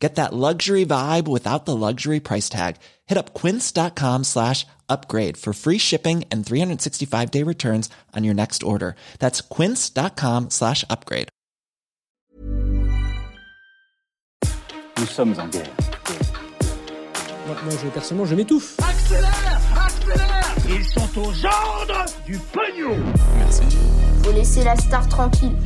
Get that luxury vibe without the luxury price tag. Hit up quince.com slash upgrade for free shipping and 365 day returns on your next order. That's quince.com slash upgrade. Nous sommes en guerre. Moi, moi, je, personnellement, je m'étouffe. Accélère Accélère Ils sont aux ordres du pognon Merci. Faut laisser la star tranquille.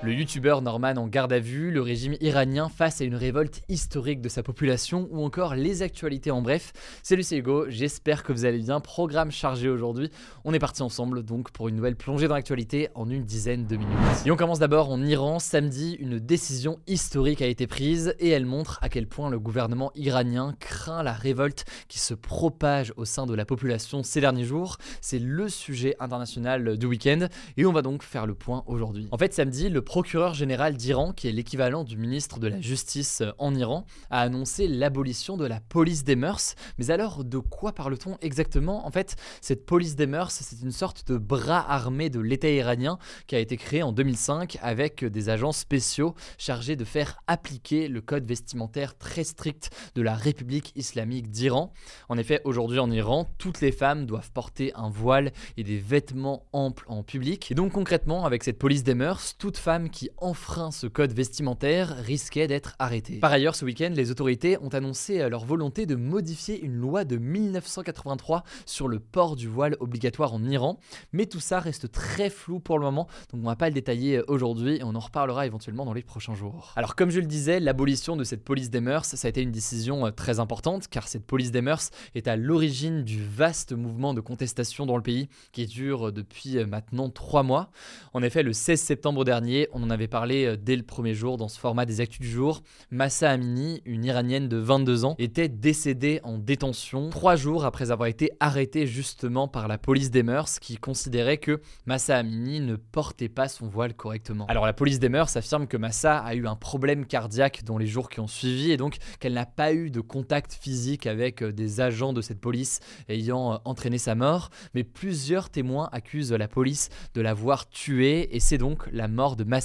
Le youtubeur Norman en garde à vue, le régime iranien face à une révolte historique de sa population ou encore les actualités en bref. Salut c'est Hugo, j'espère que vous allez bien. Programme chargé aujourd'hui. On est parti ensemble donc pour une nouvelle plongée dans l'actualité en une dizaine de minutes. Et on commence d'abord en Iran. Samedi, une décision historique a été prise et elle montre à quel point le gouvernement iranien craint la révolte qui se propage au sein de la population ces derniers jours. C'est le sujet international du week-end et on va donc faire le point aujourd'hui. En fait, samedi, le procureur général d'Iran, qui est l'équivalent du ministre de la Justice euh, en Iran, a annoncé l'abolition de la police des mœurs. Mais alors, de quoi parle-t-on exactement? En fait, cette police des mœurs, c'est une sorte de bras armé de l'État iranien qui a été créé en 2005 avec des agents spéciaux chargés de faire appliquer le code vestimentaire très strict de la République islamique d'Iran. En effet, aujourd'hui en Iran, toutes les femmes doivent porter un voile et des vêtements amples en public. Et donc concrètement, avec cette police des mœurs, toute femme qui enfreint ce code vestimentaire risquait d'être arrêtée. Par ailleurs, ce week-end, les autorités ont annoncé leur volonté de modifier une loi de 1983 sur le port du voile obligatoire en Iran, mais tout ça reste très flou pour le moment, donc on va pas le détailler aujourd'hui et on en reparlera éventuellement dans les prochains jours. Alors comme je le disais, l'abolition de cette police des mœurs, ça a été une décision euh, très importante car cette police des mœurs est à l'origine du vaste mouvement de contestation dans le pays qui dure depuis euh, maintenant trois mois. En effet, le 16 septembre dernier, on en avait parlé euh, dès le premier jour dans ce format des actus du jour. Massa Amini, une Iranienne de 22 ans, était décédée en détention trois jours après avoir été arrêtée justement par la police des mœurs qui considérait que Massa Amini ne portait pas son voile correctement. Alors la police des mœurs affirme que Massa a eu un problème cardiaque dans les jours qui ont suivi et donc qu'elle n'a pas eu de contact physique avec euh, des agents de cette police ayant euh, entraîné sa mort, mais plusieurs témoins accusent la police de l'avoir tuée et c'est donc la mort de Massa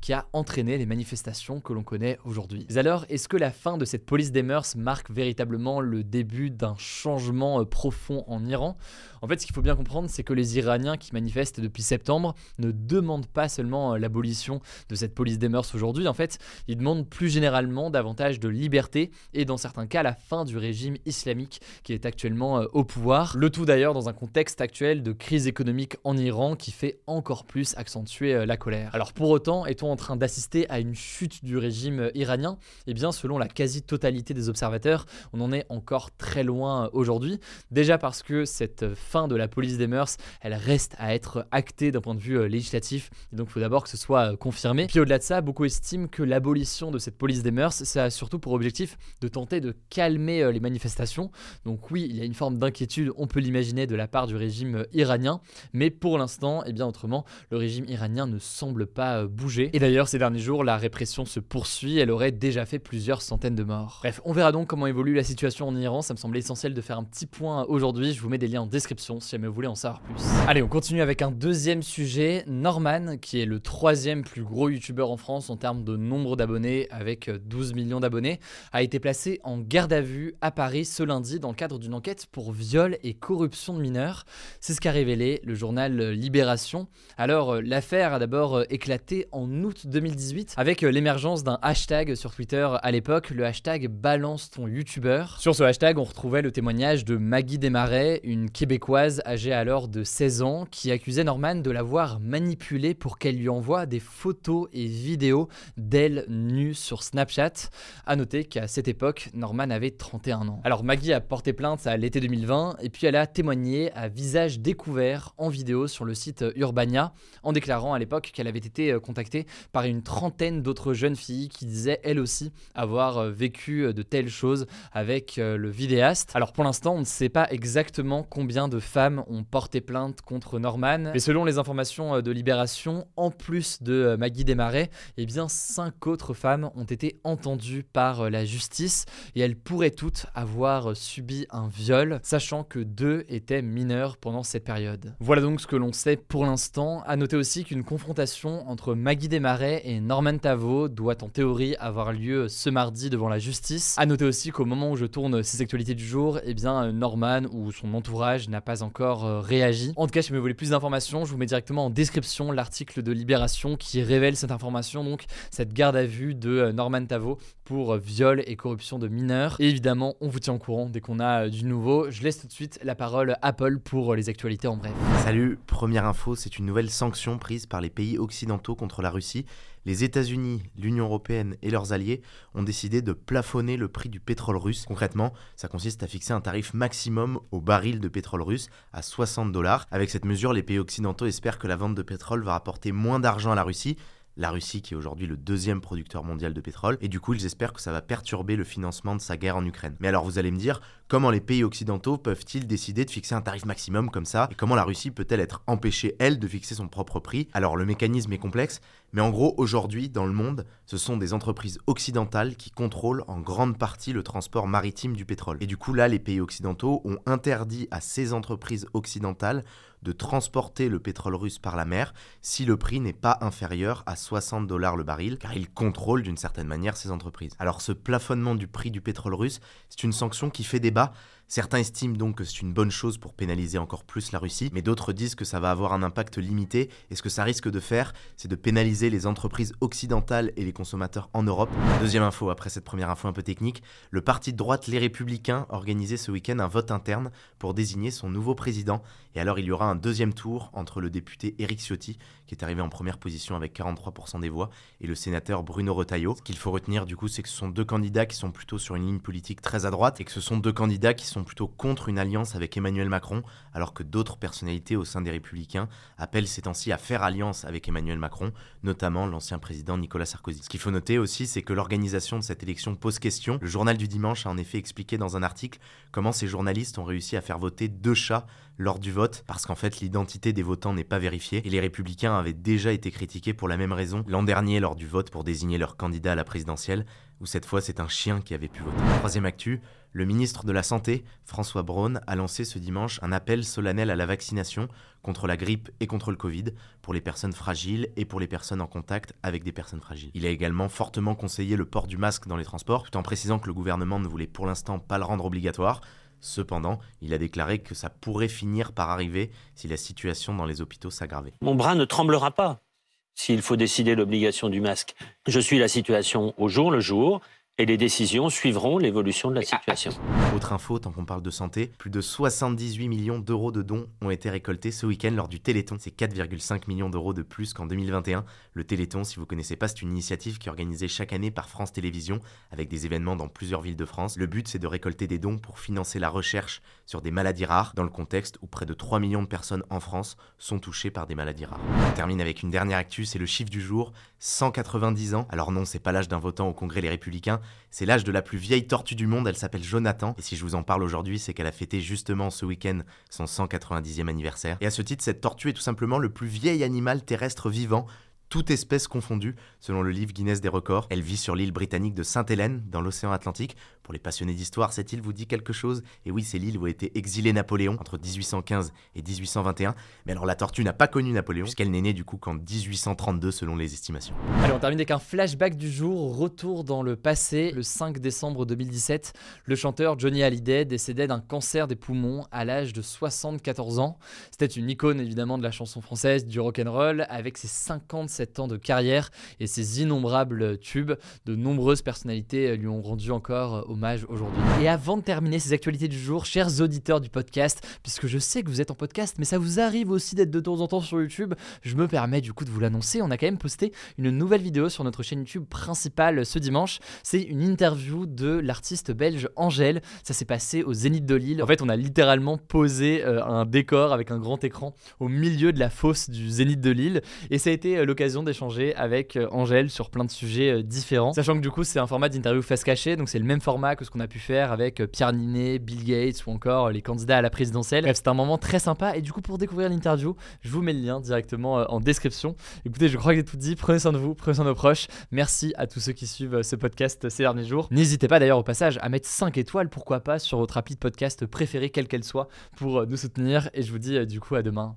Qui a entraîné les manifestations que l'on connaît aujourd'hui. Mais alors, est-ce que la fin de cette police des mœurs marque véritablement le début d'un changement euh, profond en Iran? En fait, ce qu'il faut bien comprendre, c'est que les Iraniens qui manifestent depuis septembre ne demandent pas seulement euh, l'abolition de cette police des mœurs aujourd'hui, en fait, ils demandent plus généralement davantage de liberté et dans certains cas la fin du régime islamique qui est actuellement euh, au pouvoir. Le tout d'ailleurs dans un contexte actuel de crise économique en Iran qui fait encore plus accentuer la colère. Pour autant, est-on en train d'assister à une chute du régime iranien? Eh bien, selon la quasi-totalité des observateurs, on en est encore très loin aujourd'hui. Déjà parce que cette fin de la police des mœurs, elle reste à être actée d'un point de vue euh, législatif. Et donc, il faut d'abord que ce soit euh, confirmé. Puis au-delà de ça, beaucoup estiment que l'abolition de cette police des mœurs, ça a surtout pour objectif de tenter de calmer euh, les manifestations. Donc oui, il y a une forme d'inquiétude, on peut l'imaginer, de la part du régime iranien. Mais pour l'instant, et eh bien autrement, le régime iranien ne semble euh, bouger. Et d'ailleurs, ces derniers jours, la répression se poursuit, elle aurait déjà fait plusieurs centaines de morts. Bref, on verra donc comment évolue la situation en Iran, ça me semblait essentiel de faire un petit point aujourd'hui, je vous mets des liens en description si jamais vous voulez en savoir plus. Allez, on continue avec un deuxième sujet, Norman, qui est le troisième plus gros youtubeur en France en termes de nombre d'abonnés, avec 12 millions d'abonnés, a été placé en garde à vue à Paris ce lundi dans le cadre d'une enquête pour viol et corruption de mineurs. C'est ce qu'a révélé le journal Libération. Alors, l'affaire a d'abord éclaté éclaté en août 2018 avec euh, l'émergence d'un hashtag sur Twitter à l'époque, le hashtag balance ton youtubeur. Sur ce hashtag, on retrouvait le témoignage de Maggie Desmarais, une québécoise âgée alors de 16 ans, qui accusait Norman de l'avoir manipulée pour qu'elle lui envoie des photos et vidéos d'elle nue sur Snapchat. À noter qu'à cette époque, Norman avait 31 ans. Alors Maggie a porté plainte à l'été 2020 et puis elle a témoigné à visage découvert en vidéo sur le site Urbania en déclarant à l'époque qu'elle avait été été euh, contacté par une trentaine d'autres jeunes filles qui disaient elles aussi avoir euh, vécu de telles choses avec le vidéaste. Alors pour l'instant, on ne sait pas exactement combien de femmes ont porté plainte contre Norman, mais selon les informations de Libération, en plus de Maggie Desmarais, eh bien cinq autres femmes ont été entendues par la justice et elles pourraient toutes avoir subi un viol, sachant que deux étaient mineurs pendant cette période. Voilà donc ce que l'on sait pour l'instant. À noter aussi qu'une confrontation entre Maggie Desmarais et Norman Tavo doit en théorie avoir lieu ce mardi devant la justice. À noter aussi qu'au moment où je tourne ces actualités du jour, eh bien Norman ou son entourage n'a pas encore euh, réagi. En tout cas, si vous voulez plus d'informations, je vous mets directement en description l'article de Libération qui révèle cette information, donc cette garde à vue de euh, Norman Tavo pour viol et corruption de mineurs. Et évidemment, on vous tient au courant dès qu'on a euh, du nouveau. Je laisse tout de suite la parole à Apple pour les actualités en bref. Salut, première info, c'est une nouvelle sanction prise par les pays occidentaux contre la Russie. Les États-Unis, l'Union européenne et leurs alliés ont décidé de plafonner le prix du pétrole russe. Concrètement, ça consiste à fixer un tarif maximum au baril de pétrole russe à 60 dollars. Avec cette mesure, les pays occidentaux espèrent que la vente de pétrole va rapporter moins d'argent à la Russie, la Russie qui est aujourd'hui le deuxième producteur mondial de pétrole, et du coup ils espèrent que ça va perturber le financement de sa guerre en Ukraine. Mais alors vous allez me dire, comment les pays occidentaux peuvent-ils décider de fixer un tarif maximum comme ça, et comment la Russie peut-elle être empêchée, elle, de fixer son propre prix? Alors le mécanisme est complexe, mais en gros aujourd'hui dans le monde, ce sont des entreprises occidentales qui contrôlent en grande partie le transport maritime du pétrole. Et du coup là, les pays occidentaux ont interdit à ces entreprises occidentales de transporter le pétrole russe par la mer si le prix n'est pas inférieur à 60 dollars le baril, car ils contrôlent d'une certaine manière ces entreprises. Alors ce plafonnement du prix du pétrole russe, c'est une sanction qui fait débat, Certains estiment donc que c'est une bonne chose pour pénaliser encore plus la Russie, mais d'autres disent que ça va avoir un impact limité, et ce que ça risque de faire, c'est de pénaliser les entreprises occidentales et les consommateurs en Europe. Deuxième info, après cette première info un peu technique, le parti de droite Les Républicains organisait ce week-end un vote interne pour désigner son nouveau président, et alors il y aura un deuxième tour entre le député Éric Ciotti, qui est arrivé en première position avec 43% des voix, et le sénateur Bruno Retailleau. Ce qu'il faut retenir du coup, c'est que ce sont deux candidats qui sont plutôt sur une ligne politique très à droite, et que ce sont deux candidats qui sont sont plutôt contre une alliance avec Emmanuel Macron, alors que d'autres personnalités au sein des Républicains appellent ces temps-ci à faire alliance avec Emmanuel Macron, notamment l'ancien président Nicolas Sarkozy. Ce qu'il faut noter aussi, c'est que l'organisation de cette élection pose question. Le journal du dimanche a en effet expliqué dans un article comment ces journalistes ont réussi à faire voter deux chats lors du vote, parce qu'en fait l'identité des votants n'est pas vérifiée, et les républicains avaient déjà été critiqués pour la même raison l'an dernier lors du vote pour désigner leur candidat à la présidentielle, où cette fois c'est un chien qui avait pu voter. Troisième actu, le ministre de la Santé, François Braun, a lancé ce dimanche un appel solennel à la vaccination contre la grippe et contre le Covid pour les personnes fragiles et pour les personnes en contact avec des personnes fragiles. Il a également fortement conseillé le port du masque dans les transports, tout en précisant que le gouvernement ne voulait pour l'instant pas le rendre obligatoire. Cependant, il a déclaré que ça pourrait finir par arriver si la situation dans les hôpitaux s'aggravait. Mon bras ne tremblera pas s'il faut décider l'obligation du masque. Je suis la situation au jour le jour et les décisions suivront l'évolution de la situation. Autre info, tant qu'on parle de santé, plus de 78 millions d'euros de dons ont été récoltés ce week-end lors du Téléthon. C'est 4,5 millions d'euros de plus qu'en 2021. Le Téléthon, si vous connaissez pas, c'est une initiative qui est organisée chaque année par France Télévisions avec des événements dans plusieurs villes de France. Le but, c'est de récolter des dons pour financer la recherche sur des maladies rares dans le contexte où près de 3 millions de personnes en France sont touchées par des maladies rares. On termine avec une dernière actu, c'est le chiffre du jour, 190 ans. Alors non, c'est pas l'âge d'un votant au Congrès Les Républicains, c'est l'âge de la plus vieille tortue du monde, elle s'appelle Jonathan. Et si je vous en parle aujourd'hui, c'est qu'elle a fêté justement ce week-end son 190e anniversaire. Et à ce titre, cette tortue est tout simplement le plus vieil animal terrestre vivant toute espèce confondue, selon le livre Guinness des records. Elle vit sur l'île britannique de Sainte-Hélène, dans l'océan Atlantique. Pour les passionnés d'histoire, cette île vous dit quelque chose? Et oui, c'est l'île où a été exilé Napoléon entre 1815 et 1821. Mais alors la tortue n'a pas connu Napoléon, puisqu'elle n'est née du coup qu'en 1832 selon les estimations. Allez, on termine avec un flashback du jour, retour dans le passé. Le 5 décembre 2017, le chanteur Johnny Hallyday décédait d'un cancer des poumons à l'âge de 74 ans. C'était une icône évidemment de la chanson française, du rock'n'roll, avec ses 57 ans de carrière et ses innombrables tubes. De nombreuses personnalités lui ont rendu encore aujourd'hui. Et avant de terminer ces actualités du jour, chers auditeurs du podcast, puisque je sais que vous êtes en podcast, mais ça vous arrive aussi d'être de temps en temps sur YouTube, je me permets du coup de vous l'annoncer. On a quand même posté une nouvelle vidéo sur notre chaîne YouTube principale ce dimanche. C'est une interview de l'artiste belge Angèle. Ça s'est passé au Zénith de Lille. En fait, on a littéralement posé euh, un décor avec un grand écran au milieu de la fosse du Zénith de Lille. Et ça a été euh, l'occasion d'échanger avec euh, Angèle sur plein de sujets différents. Sachant que du coup, c'est un format d'interview face cachée, donc c'est le même format que ce qu'on a pu faire avec Pierre Ninet, Bill Gates ou encore les candidats à la présidentielle. Bref, c'est un moment très sympa. Et du coup, pour découvrir l'interview, je vous mets le lien directement en description. Écoutez, je crois que j'ai tout dit. Prenez soin de vous, prenez soin de nos proches. Merci à tous ceux qui suivent ce podcast ces derniers jours. N'hésitez pas d'ailleurs au passage à mettre 5 étoiles, pourquoi pas, sur votre appli de podcast préféré, quelle qu'elle soit, pour nous soutenir. Et je vous dis du coup à demain.